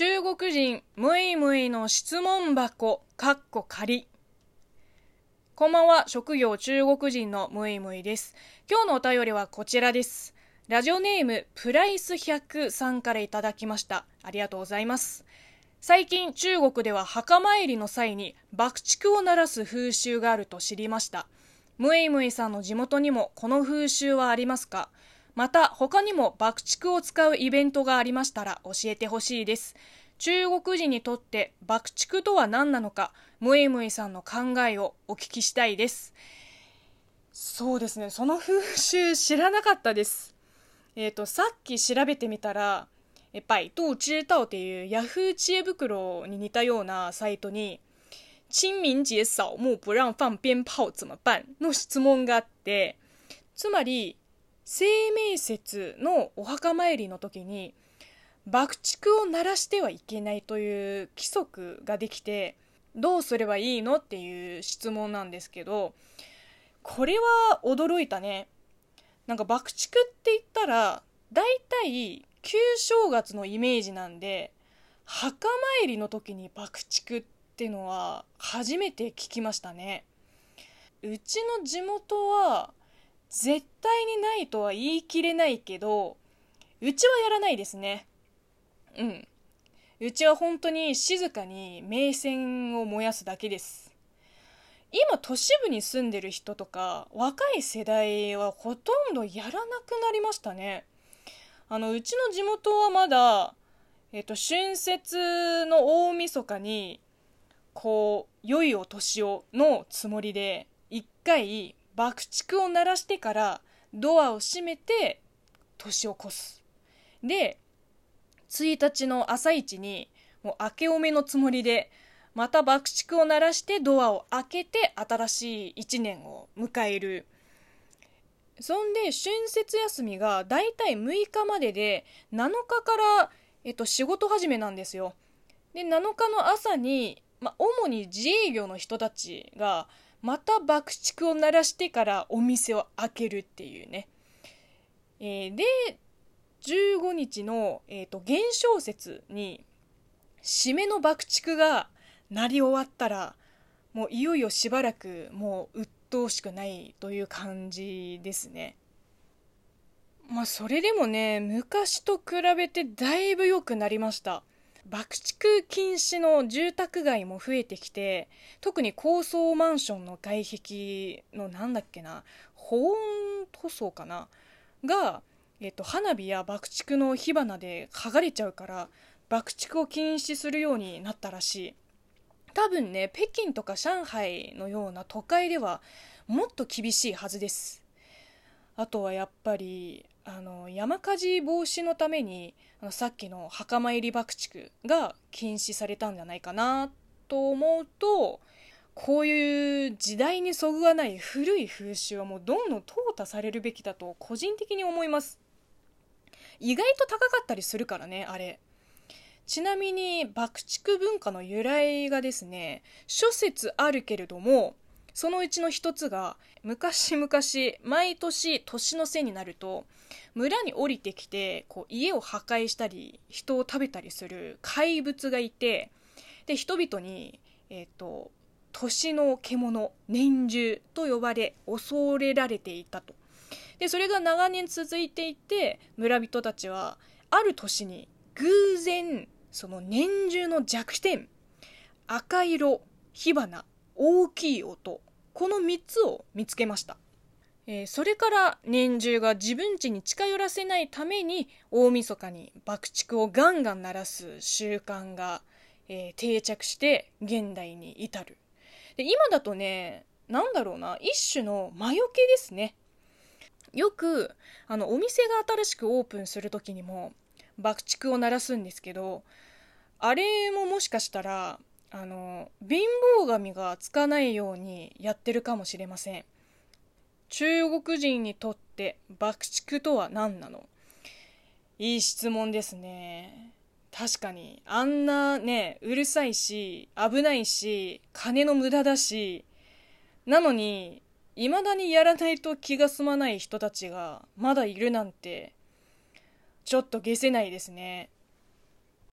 中国人ムイムイの質問箱かっこ仮こんばんは。職業中国人のムイムイです。今日のお便りはこちらです。ラジオネームプライス100さんからいただきました。ありがとうございます。最近中国では墓参りの際に爆竹を鳴らす風習があると知りました。ムイムイさんの地元にもこの風習はありますか？また他にも爆竹を使うイベントがありましたら教えてほしいです。中国人にとって爆竹とは何なのかムイムイさんの考えをお聞きしたいです。そうですね。その風習知らなかったです。えっ、ー、とさっき調べてみたらえバイド知道っていうヤフー知恵袋に似たようなサイトに清明節掃墓不让放鞭炮怎么办？の質問があってつまり清明節のお墓参りの時に爆竹を鳴らしてはいけないという規則ができてどうすればいいのっていう質問なんですけどこれは驚いたね。なんか爆竹って言ったら大体旧正月のイメージなんで墓参りの時に爆竹ってのは初めて聞きましたね。うちの地元は絶対にないとは言い切れないけどうちはやらないですね。うん。うちは本当に静かに名線を燃やすだけです。今都市部に住んでる人とか若い世代はほとんどやらなくなりましたね。あのうちの地元はまだえっと春節の大晦日にこう良いお年をのつもりで一回爆竹を鳴らしてからドアを閉めて年を越す。で1日の朝一にもう明けおめのつもりでまた爆竹を鳴らしてドアを開けて新しい1年を迎える。そんで春節休みがだいたい6日までで7日から、えっと、仕事始めなんですよ。で7日の朝に、ま主に自営業の人たちがまた爆竹を鳴らしてからお店を開けるっていうね。えー、で、15日の、えーと、元宵節に締めの爆竹が鳴り終わったらもういよいよしばらくもう鬱陶しくないという感じですね。まあそれでもね昔と比べてだいぶ良くなりました。爆竹禁止の住宅街も増えてきて特に高層マンションの外壁のなんだっけな保温塗装かな？が、えっと、花火や爆竹の火花で剥がれちゃうから爆竹を禁止するようになったらしい。多分ね北京とか上海のような都会ではもっと厳しいはずです。あとはやっぱりあの山火事防止のためにあのさっきの墓参り爆竹が禁止されたんじゃないかなと思うとこういう時代にそぐわない古い風習はもうどんどん淘汰されるべきだと個人的に思います。意外と高かったりするからねあれ。ちなみに爆竹文化の由来がですね諸説あるけれどもそのうちの一つが昔々毎年年の瀬になると村に降りてきてこう家を破壊したり人を食べたりする怪物がいてで人々に、えーと、年の獣年中と呼ばれ恐れられていたと。でそれが長年続いていて村人たちはある年に偶然その年中の弱点赤色火花大きい音。この3つを見つけました。えー、それから年中が自分家に近寄らせないために大晦日に爆竹をガンガン鳴らす習慣が、えー、定着して現代に至る。で今だとね何だろうな一種の魔除けですね。よくあのお店が新しくオープンする時にも爆竹を鳴らすんですけどあれももしかしたらあの貧乏神がつかないようにやってるかもしれません中国人にとって爆竹とは何なの？いい質問ですね。確かに、あんなね、うるさいし、危ないし、金の無駄だし、なのに、未だにやらないと気が済まない人たちがまだいるなんて、ちょっと消せないですね。